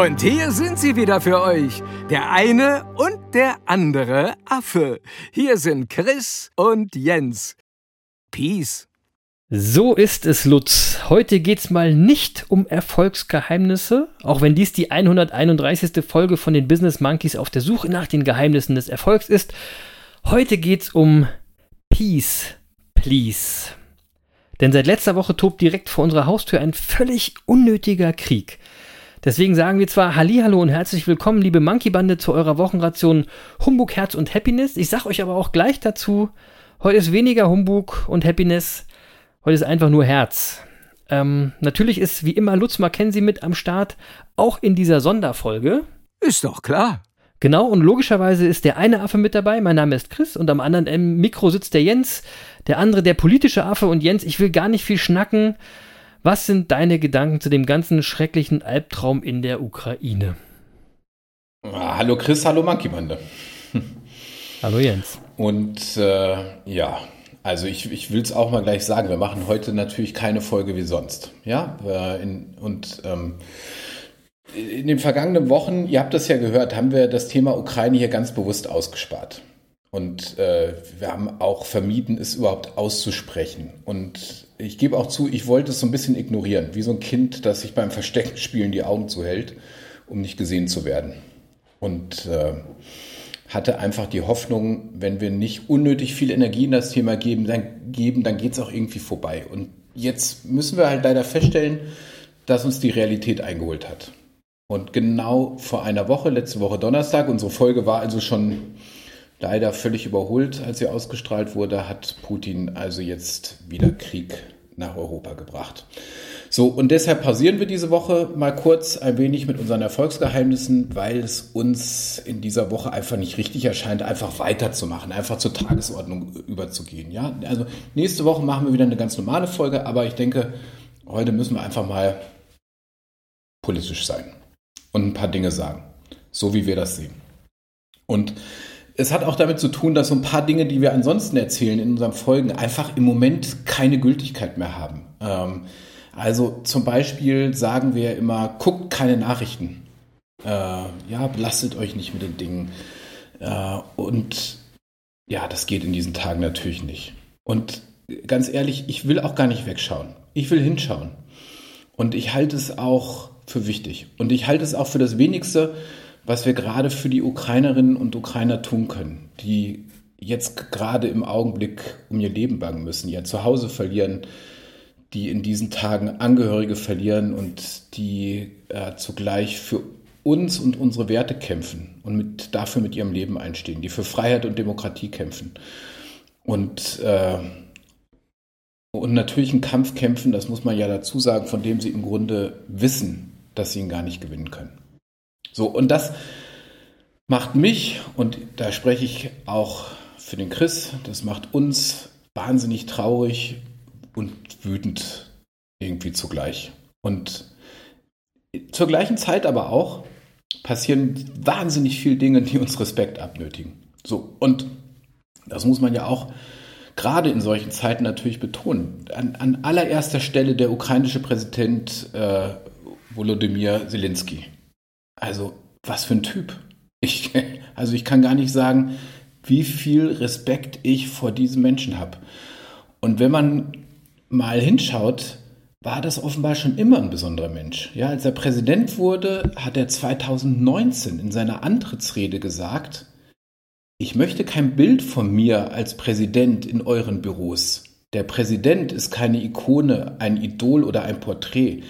Und hier sind sie wieder für euch. Der eine und der andere Affe. Hier sind Chris und Jens. Peace. So ist es, Lutz. Heute geht's mal nicht um Erfolgsgeheimnisse, auch wenn dies die 131. Folge von den Business Monkeys auf der Suche nach den Geheimnissen des Erfolgs ist. Heute geht's um Peace, please. Denn seit letzter Woche tobt direkt vor unserer Haustür ein völlig unnötiger Krieg. Deswegen sagen wir zwar Hallihallo und herzlich willkommen, liebe Monkey-Bande, zu eurer Wochenration Humbug, Herz und Happiness. Ich sag euch aber auch gleich dazu, heute ist weniger Humbug und Happiness, heute ist einfach nur Herz. Ähm, natürlich ist wie immer Lutz Mackenzie mit am Start, auch in dieser Sonderfolge. Ist doch klar. Genau, und logischerweise ist der eine Affe mit dabei, mein Name ist Chris, und am anderen Mikro sitzt der Jens, der andere der politische Affe. Und Jens, ich will gar nicht viel schnacken. Was sind deine Gedanken zu dem ganzen schrecklichen Albtraum in der Ukraine? Ah, hallo Chris, hallo Monkey-Bande. Hallo Jens. Und äh, ja, also ich, ich will es auch mal gleich sagen, wir machen heute natürlich keine Folge wie sonst. Ja, äh, in, und ähm, in den vergangenen Wochen, ihr habt das ja gehört, haben wir das Thema Ukraine hier ganz bewusst ausgespart. Und äh, wir haben auch vermieden, es überhaupt auszusprechen. Und ich gebe auch zu, ich wollte es so ein bisschen ignorieren, wie so ein Kind, das sich beim Versteckenspielen die Augen zuhält, um nicht gesehen zu werden. Und äh, hatte einfach die Hoffnung, wenn wir nicht unnötig viel Energie in das Thema geben, dann, geben, dann geht es auch irgendwie vorbei. Und jetzt müssen wir halt leider feststellen, dass uns die Realität eingeholt hat. Und genau vor einer Woche, letzte Woche Donnerstag, unsere Folge war also schon leider völlig überholt, als sie ausgestrahlt wurde, hat Putin also jetzt wieder Krieg nach Europa gebracht. So, und deshalb pausieren wir diese Woche mal kurz ein wenig mit unseren Erfolgsgeheimnissen, weil es uns in dieser Woche einfach nicht richtig erscheint, einfach weiterzumachen, einfach zur Tagesordnung überzugehen. Ja, also nächste Woche machen wir wieder eine ganz normale Folge, aber ich denke, heute müssen wir einfach mal politisch sein und ein paar Dinge sagen, so wie wir das sehen. Und es hat auch damit zu tun, dass so ein paar Dinge, die wir ansonsten erzählen in unseren Folgen, einfach im Moment keine Gültigkeit mehr haben. Ähm, also zum Beispiel sagen wir immer, guckt keine Nachrichten. Äh, ja, belastet euch nicht mit den Dingen. Äh, und ja, das geht in diesen Tagen natürlich nicht. Und ganz ehrlich, ich will auch gar nicht wegschauen. Ich will hinschauen. Und ich halte es auch für wichtig. Und ich halte es auch für das Wenigste, was wir gerade für die Ukrainerinnen und Ukrainer tun können, die jetzt gerade im Augenblick um ihr Leben bangen müssen, ihr Zuhause verlieren, die in diesen Tagen Angehörige verlieren und die äh, zugleich für uns und unsere Werte kämpfen und mit, dafür mit ihrem Leben einstehen, die für Freiheit und Demokratie kämpfen. Und, äh, und natürlich einen Kampf kämpfen, das muss man ja dazu sagen, von dem sie im Grunde wissen, dass sie ihn gar nicht gewinnen können. So, und das macht mich, und da spreche ich auch für den Chris, das macht uns wahnsinnig traurig und wütend irgendwie zugleich. Und zur gleichen Zeit aber auch passieren wahnsinnig viele Dinge, die uns Respekt abnötigen. So, und das muss man ja auch gerade in solchen Zeiten natürlich betonen. An, an allererster Stelle der ukrainische Präsident äh, Volodymyr Zelensky. Also, was für ein Typ. Ich, also, ich kann gar nicht sagen, wie viel Respekt ich vor diesem Menschen habe. Und wenn man mal hinschaut, war das offenbar schon immer ein besonderer Mensch. Ja, als er Präsident wurde, hat er 2019 in seiner Antrittsrede gesagt, ich möchte kein Bild von mir als Präsident in euren Büros. Der Präsident ist keine Ikone, ein Idol oder ein Porträt.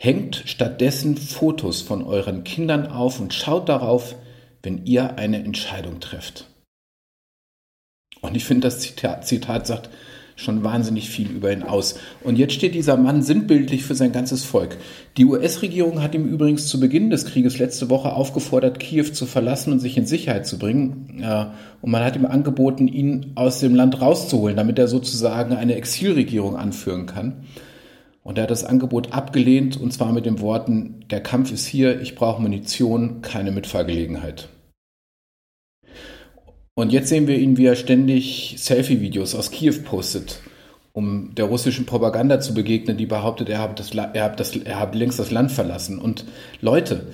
Hängt stattdessen Fotos von euren Kindern auf und schaut darauf, wenn ihr eine Entscheidung trefft. Und ich finde, das Zitat, Zitat sagt schon wahnsinnig viel über ihn aus. Und jetzt steht dieser Mann sinnbildlich für sein ganzes Volk. Die US-Regierung hat ihm übrigens zu Beginn des Krieges letzte Woche aufgefordert, Kiew zu verlassen und sich in Sicherheit zu bringen. Und man hat ihm angeboten, ihn aus dem Land rauszuholen, damit er sozusagen eine Exilregierung anführen kann. Und er hat das Angebot abgelehnt, und zwar mit den Worten, der Kampf ist hier, ich brauche Munition, keine Mitfahrgelegenheit. Und jetzt sehen wir ihn, wie er ständig Selfie-Videos aus Kiew postet, um der russischen Propaganda zu begegnen, die behauptet, er habe, das, er, habe das, er habe längst das Land verlassen. Und Leute,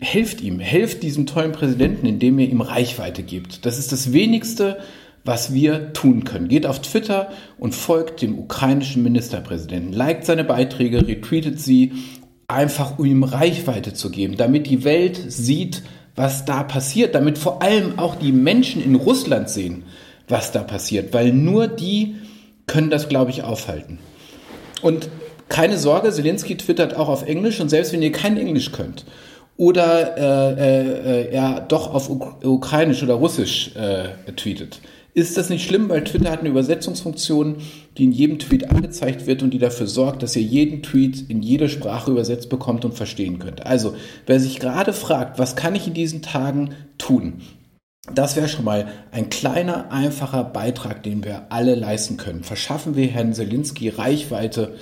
helft ihm, helft diesem tollen Präsidenten, indem ihr ihm Reichweite gibt. Das ist das Wenigste, was wir tun können. Geht auf Twitter und folgt dem ukrainischen Ministerpräsidenten. Liked seine Beiträge, retweetet sie, einfach um ihm Reichweite zu geben, damit die Welt sieht, was da passiert, damit vor allem auch die Menschen in Russland sehen, was da passiert, weil nur die können das, glaube ich, aufhalten. Und keine Sorge, Zelensky twittert auch auf Englisch und selbst wenn ihr kein Englisch könnt oder äh, äh, er doch auf Ukrainisch oder Russisch äh, tweetet, ist das nicht schlimm, weil Twitter hat eine Übersetzungsfunktion, die in jedem Tweet angezeigt wird und die dafür sorgt, dass ihr jeden Tweet in jede Sprache übersetzt bekommt und verstehen könnt. Also, wer sich gerade fragt, was kann ich in diesen Tagen tun? Das wäre schon mal ein kleiner, einfacher Beitrag, den wir alle leisten können. Verschaffen wir Herrn Selinski Reichweite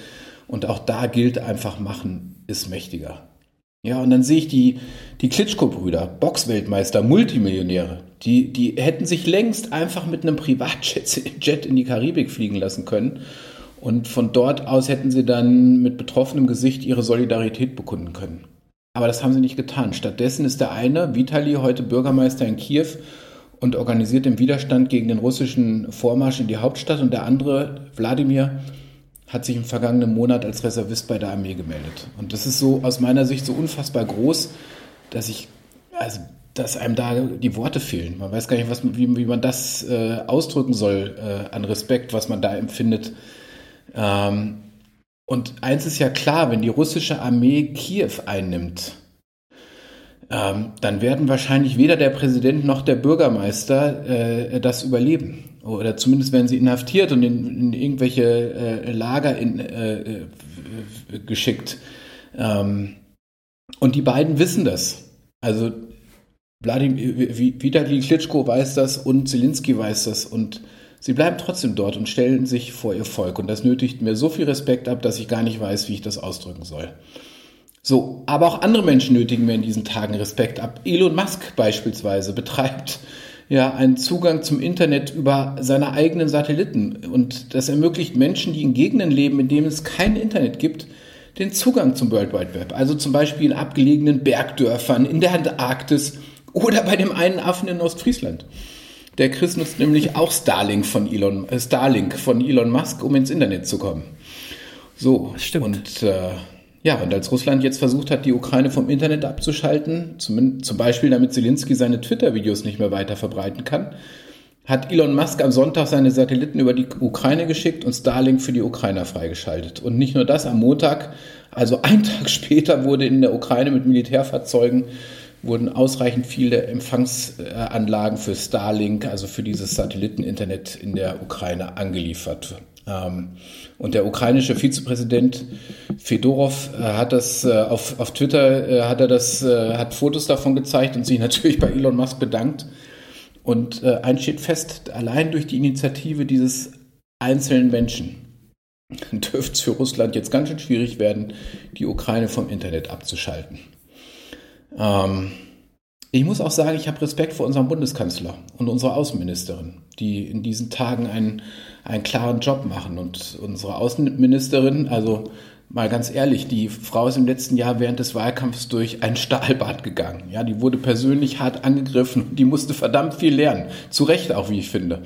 und auch da gilt einfach machen ist mächtiger. Ja, und dann sehe ich die, die Klitschko-Brüder, Boxweltmeister, Multimillionäre. Die, die hätten sich längst einfach mit einem Privatjet in die Karibik fliegen lassen können. Und von dort aus hätten sie dann mit betroffenem Gesicht ihre Solidarität bekunden können. Aber das haben sie nicht getan. Stattdessen ist der eine, Vitali, heute Bürgermeister in Kiew und organisiert den Widerstand gegen den russischen Vormarsch in die Hauptstadt. Und der andere, Wladimir, hat sich im vergangenen Monat als Reservist bei der Armee gemeldet. Und das ist so aus meiner Sicht so unfassbar groß, dass ich, also, dass einem da die Worte fehlen. Man weiß gar nicht, was, wie, wie man das äh, ausdrücken soll äh, an Respekt, was man da empfindet. Ähm, und eins ist ja klar, wenn die russische Armee Kiew einnimmt, ähm, dann werden wahrscheinlich weder der Präsident noch der Bürgermeister äh, das überleben. Oder zumindest werden sie inhaftiert und in, in irgendwelche äh, Lager in, äh, äh geschickt. Ähm, und die beiden wissen das. Also Wladimir, Vitali Klitschko weiß das und Zelensky weiß das und sie bleiben trotzdem dort und stellen sich vor ihr Volk. Und das nötigt mir so viel Respekt ab, dass ich gar nicht weiß, wie ich das ausdrücken soll. So, aber auch andere Menschen nötigen mir in diesen Tagen Respekt ab. Elon Musk beispielsweise betreibt ja einen Zugang zum Internet über seine eigenen Satelliten und das ermöglicht Menschen, die in Gegenden leben, in denen es kein Internet gibt, den Zugang zum World Wide Web. Also zum Beispiel in abgelegenen Bergdörfern, in der Antarktis oder bei dem einen Affen in Ostfriesland. Der Chris nutzt nämlich auch Starlink von Elon, äh Starlink von Elon Musk, um ins Internet zu kommen. So, Stimmt. und äh, ja, und als Russland jetzt versucht hat, die Ukraine vom Internet abzuschalten, zum, zum Beispiel damit Zelensky seine Twitter-Videos nicht mehr weiter verbreiten kann, hat Elon Musk am Sonntag seine Satelliten über die Ukraine geschickt und Starlink für die Ukrainer freigeschaltet. Und nicht nur das, am Montag, also einen Tag später, wurde in der Ukraine mit Militärfahrzeugen wurden ausreichend viele Empfangsanlagen für Starlink, also für dieses Satelliteninternet in der Ukraine angeliefert. Ähm, und der ukrainische Vizepräsident Fedorov äh, hat das äh, auf, auf Twitter äh, hat er das hat Fotos davon gezeigt und sich natürlich bei Elon Musk bedankt. Und eins steht fest: Allein durch die Initiative dieses einzelnen Menschen dürfte es für Russland jetzt ganz schön schwierig werden, die Ukraine vom Internet abzuschalten. Ähm, ich muss auch sagen, ich habe Respekt vor unserem Bundeskanzler und unserer Außenministerin, die in diesen Tagen einen, einen klaren Job machen. Und unsere Außenministerin, also mal ganz ehrlich, die Frau ist im letzten Jahr während des Wahlkampfs durch ein Stahlbad gegangen. Ja, die wurde persönlich hart angegriffen. Die musste verdammt viel lernen. Zu Recht auch, wie ich finde.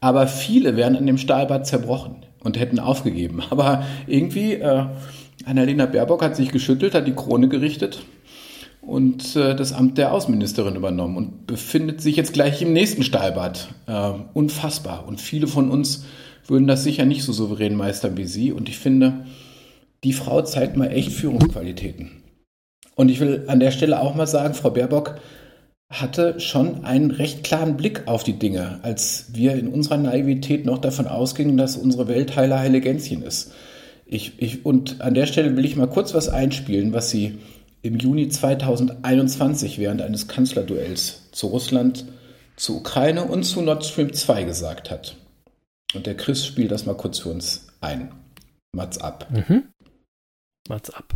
Aber viele wären an dem Stahlbad zerbrochen und hätten aufgegeben. Aber irgendwie, äh, Annalena Baerbock hat sich geschüttelt, hat die Krone gerichtet und äh, das Amt der Außenministerin übernommen und befindet sich jetzt gleich im nächsten Stahlbad. Äh, unfassbar. Und viele von uns würden das sicher nicht so souverän meistern wie sie. Und ich finde, die Frau zeigt mal echt Führungsqualitäten. Und ich will an der Stelle auch mal sagen, Frau Baerbock hatte schon einen recht klaren Blick auf die Dinge, als wir in unserer Naivität noch davon ausgingen, dass unsere Welt heiler heile Gänschen ist. Ich, ich, und an der Stelle will ich mal kurz was einspielen, was sie im Juni 2021 während eines Kanzlerduells zu Russland, zu Ukraine und zu Nord Stream 2 gesagt hat. Und der Chris spielt das mal kurz für uns ein. Mats ab. Mhm. Mats ab.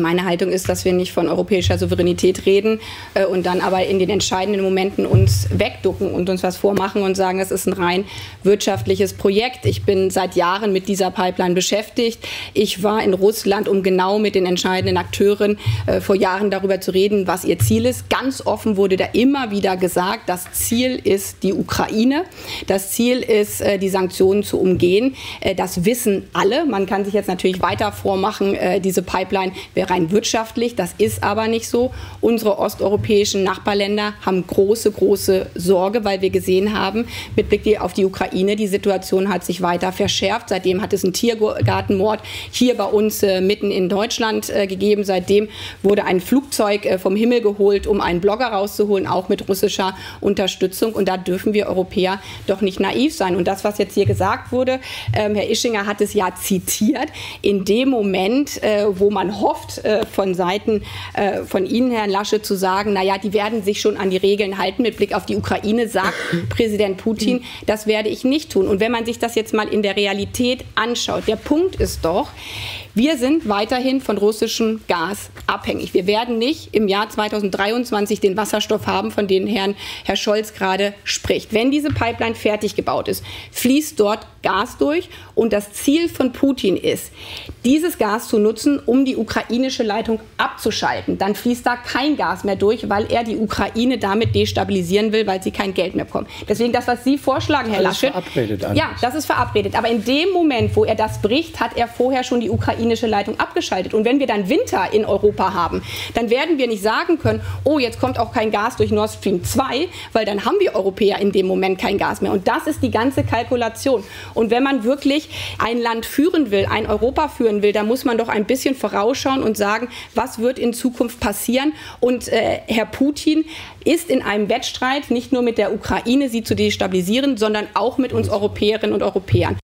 Meine Haltung ist, dass wir nicht von europäischer Souveränität reden äh, und dann aber in den entscheidenden Momenten uns wegducken und uns was vormachen und sagen, das ist ein rein wirtschaftliches Projekt. Ich bin seit Jahren mit dieser Pipeline beschäftigt. Ich war in Russland, um genau mit den entscheidenden Akteuren äh, vor Jahren darüber zu reden, was ihr Ziel ist. Ganz offen wurde da immer wieder gesagt, das Ziel ist die Ukraine. Das Ziel ist, äh, die Sanktionen zu umgehen. Äh, das wissen alle. Man kann sich jetzt natürlich weiter vormachen, äh, diese Pipeline wäre rein wirtschaftlich. Das ist aber nicht so. Unsere osteuropäischen Nachbarländer haben große, große Sorge, weil wir gesehen haben, mit Blick auf die Ukraine, die Situation hat sich weiter verschärft. Seitdem hat es einen Tiergartenmord hier bei uns äh, mitten in Deutschland äh, gegeben. Seitdem wurde ein Flugzeug äh, vom Himmel geholt, um einen Blogger rauszuholen, auch mit russischer Unterstützung. Und da dürfen wir Europäer doch nicht naiv sein. Und das, was jetzt hier gesagt wurde, ähm, Herr Ischinger hat es ja zitiert, in dem Moment, äh, wo man hofft, äh, von Seiten äh, von Ihnen, Herrn Lasche, zu sagen, naja, die werden sich schon an die Regeln halten mit Blick auf die Ukraine, sagt Präsident Putin, das werde ich nicht tun. Und wenn man sich das jetzt mal in der Realität anschaut, der Punkt ist doch, wir sind weiterhin von russischem Gas abhängig. Wir werden nicht im Jahr 2023 den Wasserstoff haben, von dem Herrn, Herr Scholz gerade spricht. Wenn diese Pipeline fertig gebaut ist, fließt dort Gas durch. Und das Ziel von Putin ist, dieses Gas zu nutzen, um die ukrainische Leitung abzuschalten. Dann fließt da kein Gas mehr durch, weil er die Ukraine damit destabilisieren will, weil sie kein Geld mehr bekommen. Deswegen das, was Sie vorschlagen, Herr Laschet. Verabredet ja, das ist verabredet. Aber in dem Moment, wo er das bricht, hat er vorher schon die ukrainische Leitung abgeschaltet. Und wenn wir dann Winter in Europa haben, dann werden wir nicht sagen können, oh, jetzt kommt auch kein Gas durch Nord Stream 2, weil dann haben wir Europäer in dem Moment kein Gas mehr. Und das ist die ganze Kalkulation. Und wenn man wirklich ein Land führen will, ein Europa führen will, dann muss man doch ein bisschen vorausschauen und sagen, was wird in Zukunft passieren. Und äh, Herr Putin ist in einem Wettstreit nicht nur mit der Ukraine, sie zu destabilisieren, sondern auch mit uns Europäerinnen und Europäern.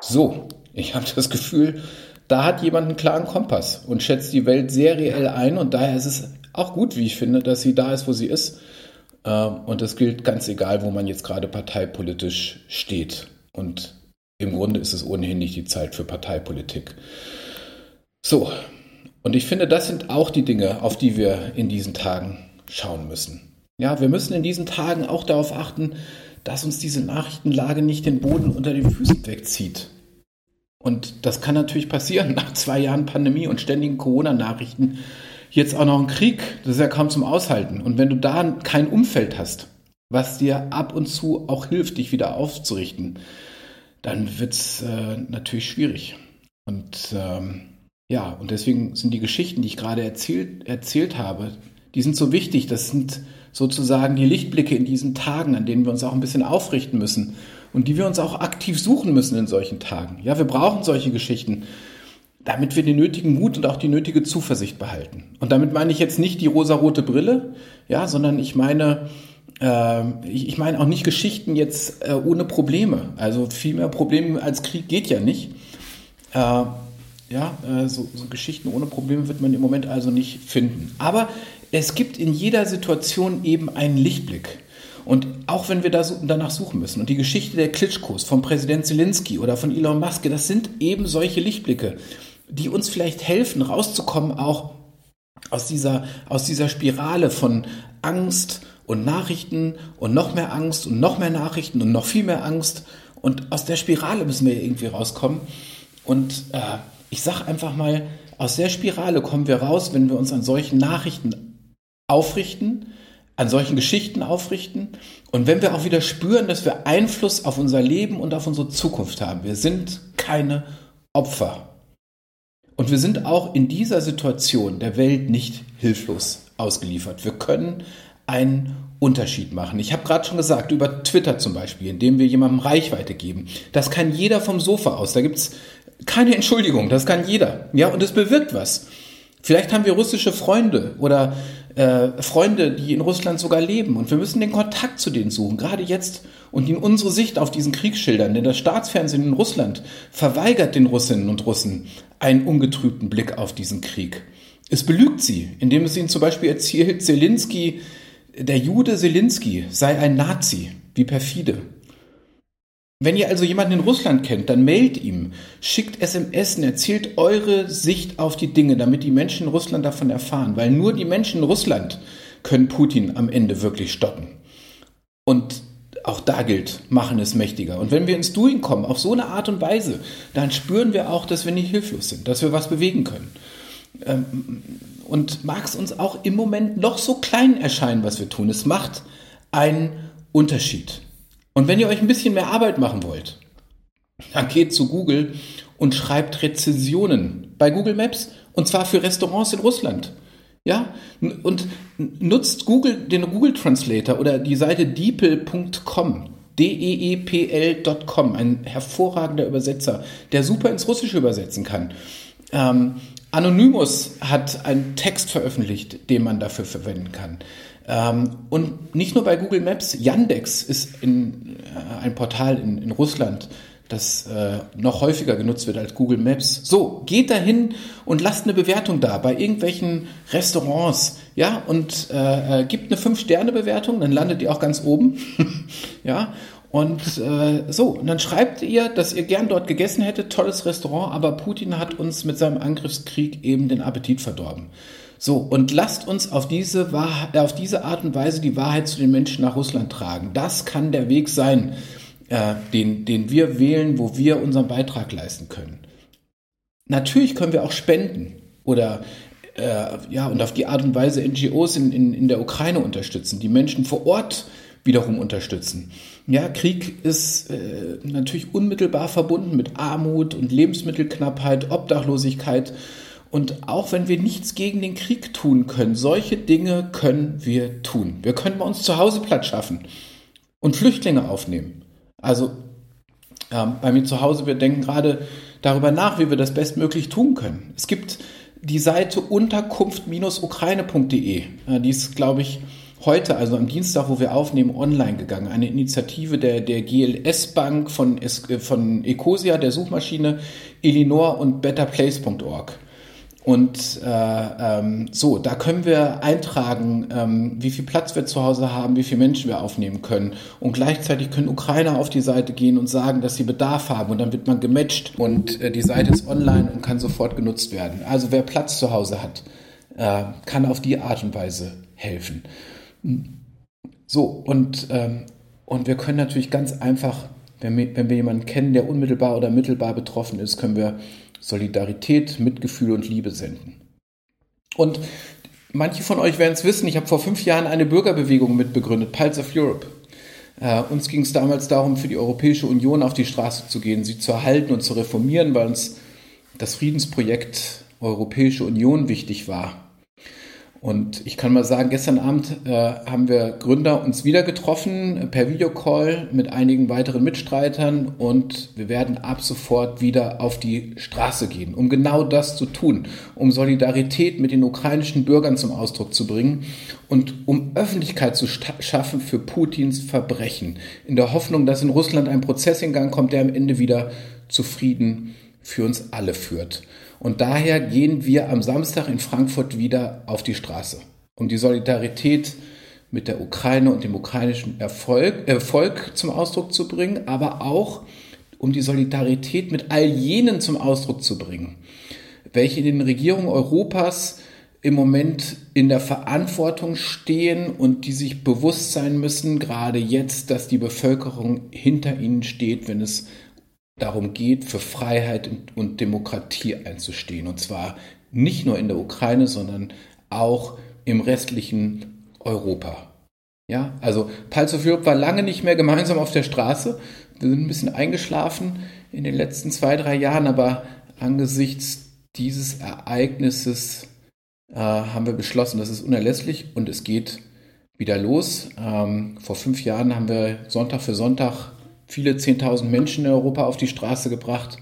So, ich habe das Gefühl, da hat jemand einen klaren Kompass und schätzt die Welt sehr reell ein. Und daher ist es auch gut, wie ich finde, dass sie da ist, wo sie ist. Ähm, und das gilt ganz egal, wo man jetzt gerade parteipolitisch steht. Und im Grunde ist es ohnehin nicht die Zeit für Parteipolitik. So, und ich finde, das sind auch die Dinge, auf die wir in diesen Tagen schauen müssen. Ja, wir müssen in diesen Tagen auch darauf achten, dass uns diese Nachrichtenlage nicht den Boden unter den Füßen wegzieht. Und das kann natürlich passieren nach zwei Jahren Pandemie und ständigen Corona-Nachrichten jetzt auch noch ein Krieg, das ist ja kaum zum Aushalten. Und wenn du da kein Umfeld hast, was dir ab und zu auch hilft, dich wieder aufzurichten, dann wird es äh, natürlich schwierig. Und ähm, ja, und deswegen sind die Geschichten, die ich gerade erzählt, erzählt habe, die sind so wichtig. Das sind sozusagen die Lichtblicke in diesen Tagen, an denen wir uns auch ein bisschen aufrichten müssen und die wir uns auch aktiv suchen müssen in solchen Tagen. Ja, wir brauchen solche Geschichten damit wir den nötigen Mut und auch die nötige Zuversicht behalten. Und damit meine ich jetzt nicht die rosarote Brille, ja, sondern ich meine, äh, ich, ich, meine auch nicht Geschichten jetzt äh, ohne Probleme. Also viel mehr Probleme als Krieg geht ja nicht. Äh, ja, äh, so, so Geschichten ohne Probleme wird man im Moment also nicht finden. Aber es gibt in jeder Situation eben einen Lichtblick. Und auch wenn wir danach suchen müssen, und die Geschichte der Klitschkos von Präsident Zelensky oder von Elon Musk, das sind eben solche Lichtblicke die uns vielleicht helfen, rauszukommen auch aus dieser, aus dieser Spirale von Angst und Nachrichten und noch mehr Angst und noch mehr Nachrichten und noch viel mehr Angst. Und aus der Spirale müssen wir irgendwie rauskommen. Und äh, ich sage einfach mal, aus der Spirale kommen wir raus, wenn wir uns an solchen Nachrichten aufrichten, an solchen Geschichten aufrichten und wenn wir auch wieder spüren, dass wir Einfluss auf unser Leben und auf unsere Zukunft haben. Wir sind keine Opfer. Und wir sind auch in dieser Situation der Welt nicht hilflos ausgeliefert. Wir können einen Unterschied machen. Ich habe gerade schon gesagt, über Twitter zum Beispiel, indem wir jemandem Reichweite geben. Das kann jeder vom Sofa aus. Da gibt es keine Entschuldigung, das kann jeder. Ja, und es bewirkt was. Vielleicht haben wir russische Freunde oder äh, Freunde, die in Russland sogar leben. Und wir müssen den Kontakt zu denen suchen, gerade jetzt und ihnen unsere Sicht auf diesen Krieg schildern. Denn das Staatsfernsehen in Russland verweigert den Russinnen und Russen einen ungetrübten Blick auf diesen Krieg. Es belügt sie, indem es ihnen zum Beispiel erzählt, Zelensky, der Jude Zelensky sei ein Nazi. Wie perfide. Wenn ihr also jemanden in Russland kennt, dann mailt ihm, schickt SMS erzählt eure Sicht auf die Dinge, damit die Menschen in Russland davon erfahren. Weil nur die Menschen in Russland können Putin am Ende wirklich stoppen. Und auch da gilt, machen es mächtiger. Und wenn wir ins Doing kommen, auf so eine Art und Weise, dann spüren wir auch, dass wir nicht hilflos sind, dass wir was bewegen können. Ähm, und mag es uns auch im Moment noch so klein erscheinen, was wir tun, es macht einen Unterschied. Und wenn ihr euch ein bisschen mehr Arbeit machen wollt, dann geht zu Google und schreibt Rezensionen bei Google Maps und zwar für Restaurants in Russland. Ja, und nutzt Google, den Google Translator oder die Seite deepl.com, D-E-E-P-L.com, ein hervorragender Übersetzer, der super ins Russische übersetzen kann. Ähm, Anonymous hat einen Text veröffentlicht, den man dafür verwenden kann. Ähm, und nicht nur bei Google Maps, Yandex ist in, äh, ein Portal in, in Russland, das äh, noch häufiger genutzt wird als Google Maps. So, geht dahin und lasst eine Bewertung da bei irgendwelchen Restaurants, ja, und äh, äh gibt eine 5-Sterne-Bewertung, dann landet ihr auch ganz oben, ja, und äh, so, und dann schreibt ihr, dass ihr gern dort gegessen hättet, tolles Restaurant, aber Putin hat uns mit seinem Angriffskrieg eben den Appetit verdorben. So, und lasst uns auf diese, Wahrheit, auf diese Art und Weise die Wahrheit zu den Menschen nach Russland tragen. Das kann der Weg sein, äh, den, den wir wählen, wo wir unseren Beitrag leisten können. Natürlich können wir auch spenden oder äh, ja, und auf die Art und Weise NGOs in, in, in der Ukraine unterstützen, die Menschen vor Ort wiederum unterstützen. Ja, Krieg ist äh, natürlich unmittelbar verbunden mit Armut und Lebensmittelknappheit, Obdachlosigkeit und auch wenn wir nichts gegen den Krieg tun können, solche Dinge können wir tun. Wir können bei uns zu Hause Platz schaffen und Flüchtlinge aufnehmen. Also ähm, bei mir zu Hause, wir denken gerade darüber nach, wie wir das bestmöglich tun können. Es gibt die Seite unterkunft-ukraine.de. Äh, die ist, glaube ich, heute, also am Dienstag, wo wir aufnehmen, online gegangen. Eine Initiative der, der GLS Bank von, äh, von Ecosia, der Suchmaschine, Elinor und betterplace.org. Und äh, ähm, so, da können wir eintragen, ähm, wie viel Platz wir zu Hause haben, wie viele Menschen wir aufnehmen können. Und gleichzeitig können Ukrainer auf die Seite gehen und sagen, dass sie Bedarf haben. Und dann wird man gematcht und äh, die Seite ist online und kann sofort genutzt werden. Also wer Platz zu Hause hat, äh, kann auf die Art und Weise helfen. So, und, ähm, und wir können natürlich ganz einfach, wenn wir, wenn wir jemanden kennen, der unmittelbar oder mittelbar betroffen ist, können wir Solidarität, Mitgefühl und Liebe senden. Und manche von euch werden es wissen, ich habe vor fünf Jahren eine Bürgerbewegung mitbegründet, Pulse of Europe. Äh, uns ging es damals darum, für die Europäische Union auf die Straße zu gehen, sie zu erhalten und zu reformieren, weil uns das Friedensprojekt Europäische Union wichtig war. Und ich kann mal sagen, gestern Abend äh, haben wir Gründer uns wieder getroffen äh, per Videocall mit einigen weiteren Mitstreitern und wir werden ab sofort wieder auf die Straße gehen, um genau das zu tun, um Solidarität mit den ukrainischen Bürgern zum Ausdruck zu bringen und um Öffentlichkeit zu schaffen für Putins Verbrechen, in der Hoffnung, dass in Russland ein Prozess in Gang kommt, der am Ende wieder zu Frieden für uns alle führt. Und daher gehen wir am Samstag in Frankfurt wieder auf die Straße, um die Solidarität mit der Ukraine und dem ukrainischen Erfolg, Erfolg zum Ausdruck zu bringen, aber auch um die Solidarität mit all jenen zum Ausdruck zu bringen, welche in den Regierungen Europas im Moment in der Verantwortung stehen und die sich bewusst sein müssen, gerade jetzt, dass die Bevölkerung hinter ihnen steht, wenn es darum geht, für Freiheit und Demokratie einzustehen. Und zwar nicht nur in der Ukraine, sondern auch im restlichen Europa. Ja, also Europe war lange nicht mehr gemeinsam auf der Straße. Wir sind ein bisschen eingeschlafen in den letzten zwei, drei Jahren, aber angesichts dieses Ereignisses äh, haben wir beschlossen, das ist unerlässlich und es geht wieder los. Ähm, vor fünf Jahren haben wir Sonntag für Sonntag viele 10.000 Menschen in Europa auf die Straße gebracht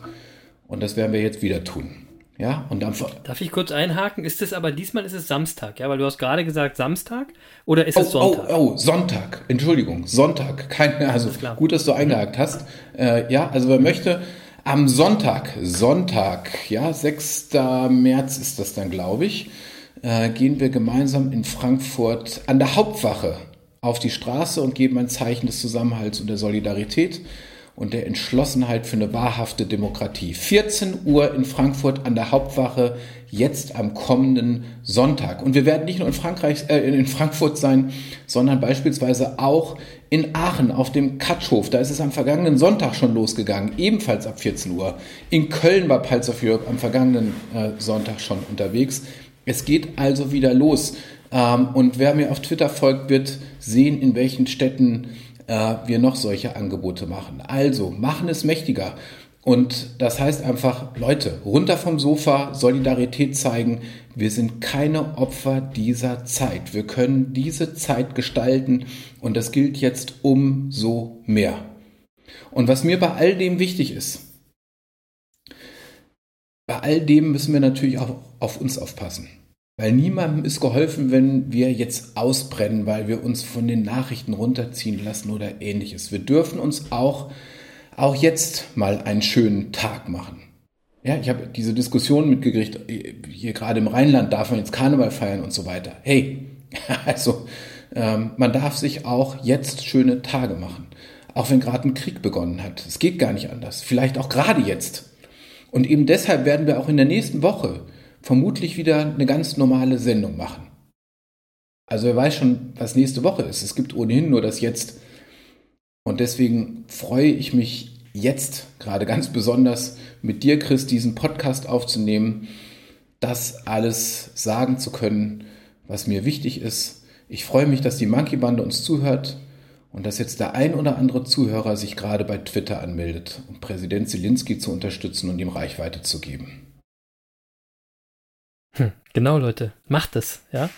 und das werden wir jetzt wieder tun. Ja, und dann Darf ich kurz einhaken? Ist es aber diesmal ist es Samstag, ja, weil du hast gerade gesagt Samstag oder ist oh, es Sonntag? Oh, oh, Sonntag. Entschuldigung, Sonntag. Kein, also gut, dass du eingehakt hast. Äh, ja, also wer möchte, am Sonntag, Sonntag, ja, 6. März ist das dann, glaube ich, äh, gehen wir gemeinsam in Frankfurt an der Hauptwache auf die Straße und geben ein Zeichen des Zusammenhalts und der Solidarität und der Entschlossenheit für eine wahrhafte Demokratie. 14 Uhr in Frankfurt an der Hauptwache, jetzt am kommenden Sonntag. Und wir werden nicht nur in, Frankreich, äh, in Frankfurt sein, sondern beispielsweise auch in Aachen auf dem Katschhof. Da ist es am vergangenen Sonntag schon losgegangen, ebenfalls ab 14 Uhr. In Köln war Pulse of Europe am vergangenen äh, Sonntag schon unterwegs. Es geht also wieder los. Ähm, und wer mir auf Twitter folgt, wird sehen, in welchen Städten äh, wir noch solche Angebote machen. Also machen es mächtiger. Und das heißt einfach, Leute, runter vom Sofa, Solidarität zeigen. Wir sind keine Opfer dieser Zeit. Wir können diese Zeit gestalten und das gilt jetzt umso mehr. Und was mir bei all dem wichtig ist, bei all dem müssen wir natürlich auch auf uns aufpassen. Weil niemandem ist geholfen, wenn wir jetzt ausbrennen, weil wir uns von den Nachrichten runterziehen lassen oder ähnliches. Wir dürfen uns auch, auch jetzt mal einen schönen Tag machen. Ja, ich habe diese Diskussion mitgekriegt, hier gerade im Rheinland darf man jetzt Karneval feiern und so weiter. Hey, also ähm, man darf sich auch jetzt schöne Tage machen. Auch wenn gerade ein Krieg begonnen hat. Es geht gar nicht anders. Vielleicht auch gerade jetzt. Und eben deshalb werden wir auch in der nächsten Woche vermutlich wieder eine ganz normale Sendung machen. Also wer weiß schon, was nächste Woche ist. Es gibt ohnehin nur das Jetzt. Und deswegen freue ich mich jetzt gerade ganz besonders mit dir, Chris, diesen Podcast aufzunehmen, das alles sagen zu können, was mir wichtig ist. Ich freue mich, dass die Monkey Bande uns zuhört und dass jetzt der ein oder andere Zuhörer sich gerade bei Twitter anmeldet, um Präsident Zelensky zu unterstützen und ihm Reichweite zu geben. Genau, Leute, macht es, ja.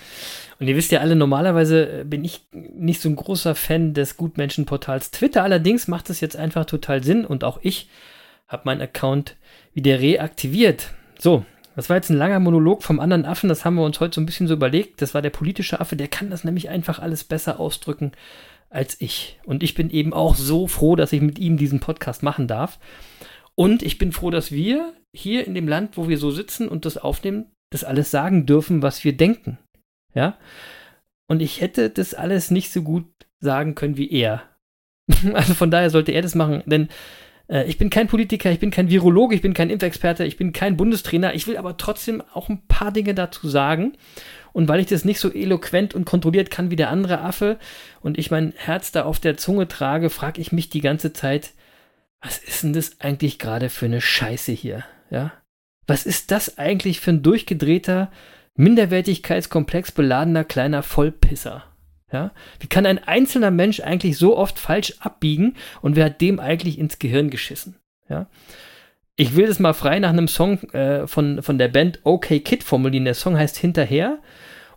Und ihr wisst ja alle, normalerweise äh, bin ich nicht so ein großer Fan des Gutmenschenportals Twitter. Allerdings macht es jetzt einfach total Sinn und auch ich habe meinen Account wieder reaktiviert. So, das war jetzt ein langer Monolog vom anderen Affen, das haben wir uns heute so ein bisschen so überlegt. Das war der politische Affe, der kann das nämlich einfach alles besser ausdrücken als ich. Und ich bin eben auch so froh, dass ich mit ihm diesen Podcast machen darf. Und ich bin froh, dass wir hier in dem Land, wo wir so sitzen und das aufnehmen, das alles sagen dürfen, was wir denken. Ja? Und ich hätte das alles nicht so gut sagen können wie er. also von daher sollte er das machen, denn äh, ich bin kein Politiker, ich bin kein Virologe, ich bin kein Impfexperte, ich bin kein Bundestrainer. Ich will aber trotzdem auch ein paar Dinge dazu sagen. Und weil ich das nicht so eloquent und kontrolliert kann wie der andere Affe und ich mein Herz da auf der Zunge trage, frage ich mich die ganze Zeit, was ist denn das eigentlich gerade für eine Scheiße hier? Ja? Was ist das eigentlich für ein durchgedrehter, minderwertigkeitskomplex beladener kleiner Vollpisser? Ja? Wie kann ein einzelner Mensch eigentlich so oft falsch abbiegen und wer hat dem eigentlich ins Gehirn geschissen? Ja? Ich will das mal frei nach einem Song äh, von, von der Band OK Kid formulieren. Der Song heißt Hinterher.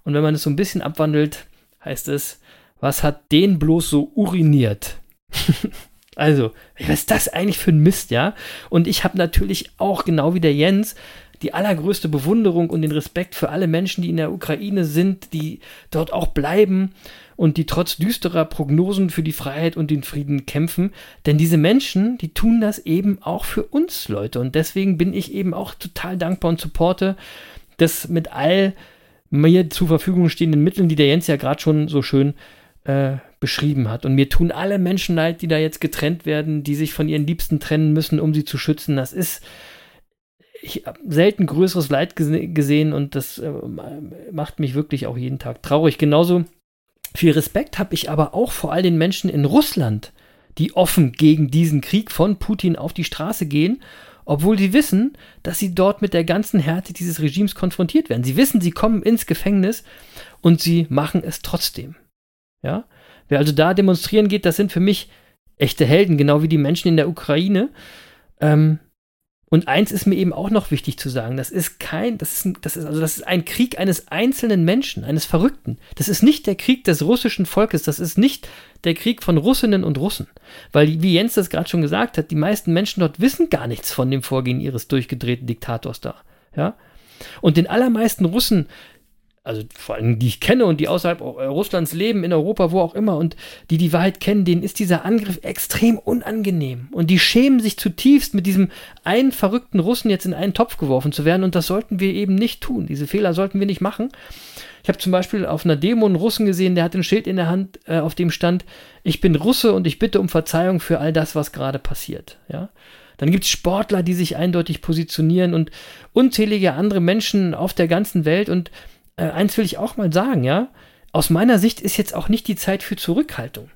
Und wenn man es so ein bisschen abwandelt, heißt es, was hat den bloß so uriniert? Also, was ist das eigentlich für ein Mist, ja? Und ich habe natürlich auch, genau wie der Jens, die allergrößte Bewunderung und den Respekt für alle Menschen, die in der Ukraine sind, die dort auch bleiben und die trotz düsterer Prognosen für die Freiheit und den Frieden kämpfen. Denn diese Menschen, die tun das eben auch für uns, Leute. Und deswegen bin ich eben auch total dankbar und supporte das mit all mir zur Verfügung stehenden Mitteln, die der Jens ja gerade schon so schön äh, beschrieben hat. Und mir tun alle Menschen leid, die da jetzt getrennt werden, die sich von ihren Liebsten trennen müssen, um sie zu schützen. Das ist, ich habe selten größeres Leid gesehen und das äh, macht mich wirklich auch jeden Tag traurig. Genauso viel Respekt habe ich aber auch vor all den Menschen in Russland, die offen gegen diesen Krieg von Putin auf die Straße gehen, obwohl sie wissen, dass sie dort mit der ganzen Härte dieses Regimes konfrontiert werden. Sie wissen, sie kommen ins Gefängnis und sie machen es trotzdem. Ja? Wer also da demonstrieren geht, das sind für mich echte Helden, genau wie die Menschen in der Ukraine. Ähm, Und eins ist mir eben auch noch wichtig zu sagen: Das ist kein, das ist, ein, das ist also das ist ein Krieg eines einzelnen Menschen, eines Verrückten. Das ist nicht der Krieg des russischen Volkes. Das ist nicht der Krieg von Russinnen und Russen, weil wie Jens das gerade schon gesagt hat, die meisten Menschen dort wissen gar nichts von dem Vorgehen ihres durchgedrehten Diktators da. Ja, und den allermeisten Russen also vor allem die ich kenne und die außerhalb Russlands leben, in Europa, wo auch immer, und die die Wahrheit kennen, denen ist dieser Angriff extrem unangenehm. Und die schämen sich zutiefst, mit diesem einen verrückten Russen jetzt in einen Topf geworfen zu werden. Und das sollten wir eben nicht tun. Diese Fehler sollten wir nicht machen. Ich habe zum Beispiel auf einer Demo einen Russen gesehen, der hat ein Schild in der Hand, äh, auf dem stand, ich bin Russe und ich bitte um Verzeihung für all das, was gerade passiert. Ja. Dann gibt es Sportler, die sich eindeutig positionieren und unzählige andere Menschen auf der ganzen Welt. Und äh, eins will ich auch mal sagen, ja. Aus meiner Sicht ist jetzt auch nicht die Zeit für Zurückhaltung.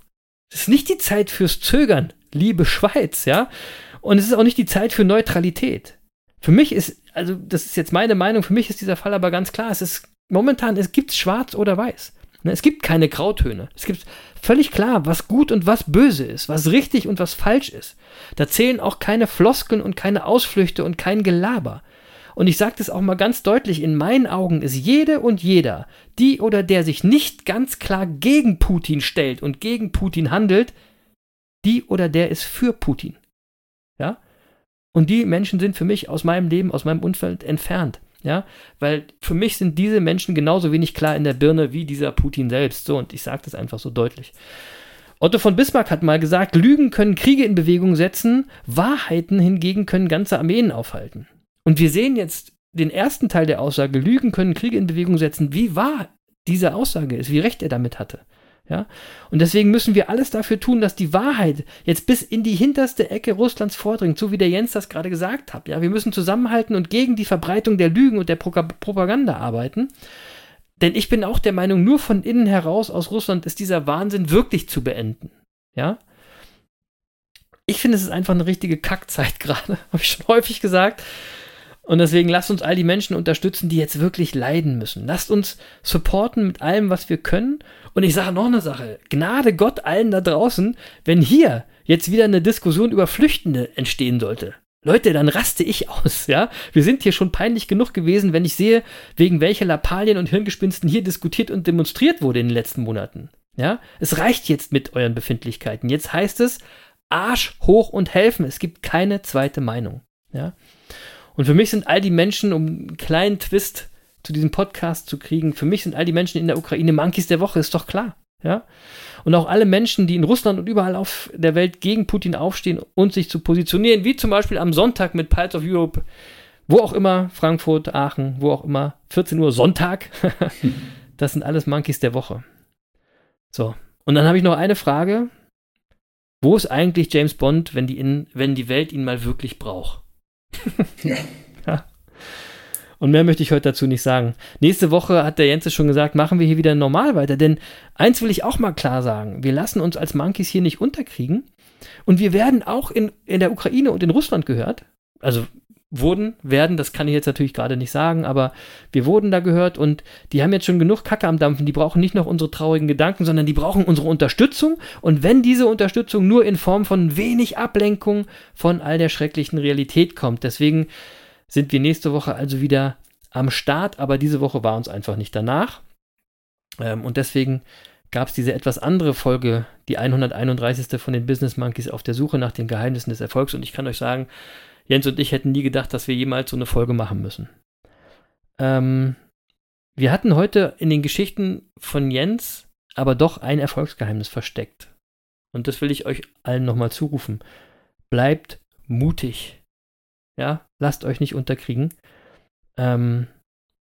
Es ist nicht die Zeit fürs Zögern, liebe Schweiz, ja. Und es ist auch nicht die Zeit für Neutralität. Für mich ist, also das ist jetzt meine Meinung, für mich ist dieser Fall aber ganz klar. Es ist momentan, es gibt schwarz oder weiß. Ne, es gibt keine Grautöne. Es gibt völlig klar, was gut und was böse ist, was richtig und was falsch ist. Da zählen auch keine Floskeln und keine Ausflüchte und kein Gelaber. Und ich sage das auch mal ganz deutlich, in meinen Augen ist jede und jeder, die oder der sich nicht ganz klar gegen Putin stellt und gegen Putin handelt, die oder der ist für Putin. Ja? Und die Menschen sind für mich aus meinem Leben, aus meinem Umfeld entfernt. Ja, weil für mich sind diese Menschen genauso wenig klar in der Birne wie dieser Putin selbst. So, und ich sage das einfach so deutlich. Otto von Bismarck hat mal gesagt, Lügen können Kriege in Bewegung setzen, Wahrheiten hingegen können ganze Armeen aufhalten. Und wir sehen jetzt den ersten Teil der Aussage, Lügen können Kriege in Bewegung setzen, wie wahr diese Aussage ist, wie recht er damit hatte. Ja? Und deswegen müssen wir alles dafür tun, dass die Wahrheit jetzt bis in die hinterste Ecke Russlands vordringt, so wie der Jens das gerade gesagt hat. Ja? Wir müssen zusammenhalten und gegen die Verbreitung der Lügen und der Pro Propaganda arbeiten. Denn ich bin auch der Meinung, nur von innen heraus aus Russland ist dieser Wahnsinn wirklich zu beenden. Ja? Ich finde, es ist einfach eine richtige Kackzeit gerade, habe ich schon häufig gesagt. Und deswegen lasst uns all die Menschen unterstützen, die jetzt wirklich leiden müssen. Lasst uns supporten mit allem, was wir können. Und ich sage noch eine Sache. Gnade Gott allen da draußen, wenn hier jetzt wieder eine Diskussion über Flüchtende entstehen sollte. Leute, dann raste ich aus, ja? Wir sind hier schon peinlich genug gewesen, wenn ich sehe, wegen welcher Lappalien und Hirngespinsten hier diskutiert und demonstriert wurde in den letzten Monaten. Ja? Es reicht jetzt mit euren Befindlichkeiten. Jetzt heißt es Arsch hoch und helfen. Es gibt keine zweite Meinung. Ja? Und für mich sind all die Menschen, um einen kleinen Twist zu diesem Podcast zu kriegen, für mich sind all die Menschen in der Ukraine Monkeys der Woche, ist doch klar. Ja? Und auch alle Menschen, die in Russland und überall auf der Welt gegen Putin aufstehen und sich zu positionieren, wie zum Beispiel am Sonntag mit Pulse of Europe, wo auch immer, Frankfurt, Aachen, wo auch immer, 14 Uhr Sonntag. das sind alles Monkeys der Woche. So, und dann habe ich noch eine Frage. Wo ist eigentlich James Bond, wenn die, in, wenn die Welt ihn mal wirklich braucht? ja. Und mehr möchte ich heute dazu nicht sagen. Nächste Woche hat der Jens schon gesagt, machen wir hier wieder normal weiter. Denn eins will ich auch mal klar sagen: Wir lassen uns als Monkeys hier nicht unterkriegen. Und wir werden auch in, in der Ukraine und in Russland gehört. Also wurden, werden, das kann ich jetzt natürlich gerade nicht sagen, aber wir wurden da gehört und die haben jetzt schon genug Kacke am Dampfen. Die brauchen nicht noch unsere traurigen Gedanken, sondern die brauchen unsere Unterstützung. Und wenn diese Unterstützung nur in Form von wenig Ablenkung von all der schrecklichen Realität kommt, deswegen sind wir nächste Woche also wieder am Start, aber diese Woche war uns einfach nicht danach. Ähm, und deswegen gab es diese etwas andere Folge, die 131. von den Business Monkeys auf der Suche nach den Geheimnissen des Erfolgs. Und ich kann euch sagen, Jens und ich hätten nie gedacht, dass wir jemals so eine Folge machen müssen. Ähm, wir hatten heute in den Geschichten von Jens aber doch ein Erfolgsgeheimnis versteckt. Und das will ich euch allen nochmal zurufen. Bleibt mutig. Ja, lasst euch nicht unterkriegen. Ähm,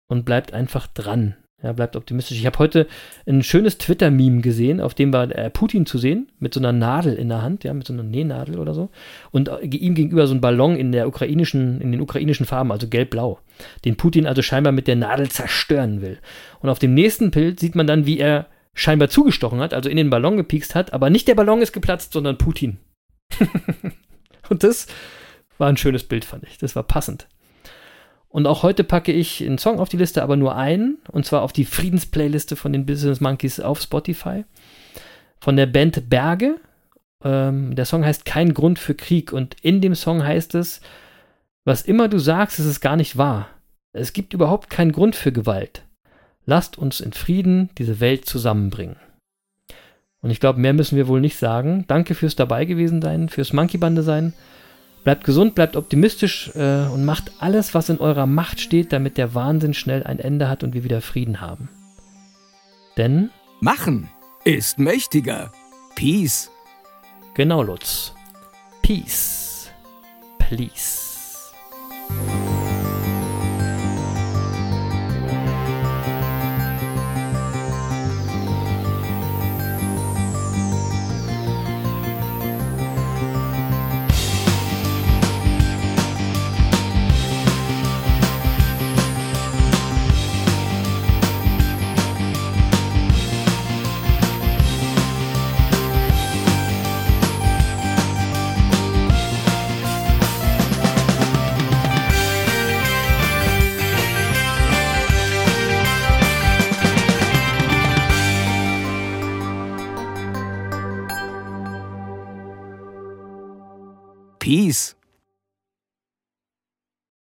und bleibt einfach dran. Ja, bleibt optimistisch. Ich habe heute ein schönes Twitter-Meme gesehen, auf dem war äh, Putin zu sehen, mit so einer Nadel in der Hand, ja, mit so einer Nähnadel oder so. Und äh, ihm gegenüber so ein Ballon in der ukrainischen, in den ukrainischen Farben, also gelb-blau, den Putin also scheinbar mit der Nadel zerstören will. Und auf dem nächsten Bild sieht man dann, wie er scheinbar zugestochen hat, also in den Ballon gepiekst hat, aber nicht der Ballon ist geplatzt, sondern Putin. Und das war ein schönes Bild, fand ich. Das war passend. Und auch heute packe ich einen Song auf die Liste, aber nur einen. Und zwar auf die Friedensplayliste von den Business Monkeys auf Spotify. Von der Band Berge. Ähm, der Song heißt Kein Grund für Krieg. Und in dem Song heißt es, Was immer du sagst, ist es gar nicht wahr. Es gibt überhaupt keinen Grund für Gewalt. Lasst uns in Frieden diese Welt zusammenbringen. Und ich glaube, mehr müssen wir wohl nicht sagen. Danke fürs dabei gewesen sein, fürs Monkey-Bande sein. Bleibt gesund, bleibt optimistisch äh, und macht alles, was in eurer Macht steht, damit der Wahnsinn schnell ein Ende hat und wir wieder Frieden haben. Denn Machen ist mächtiger. Peace. Genau, Lutz. Peace. Please.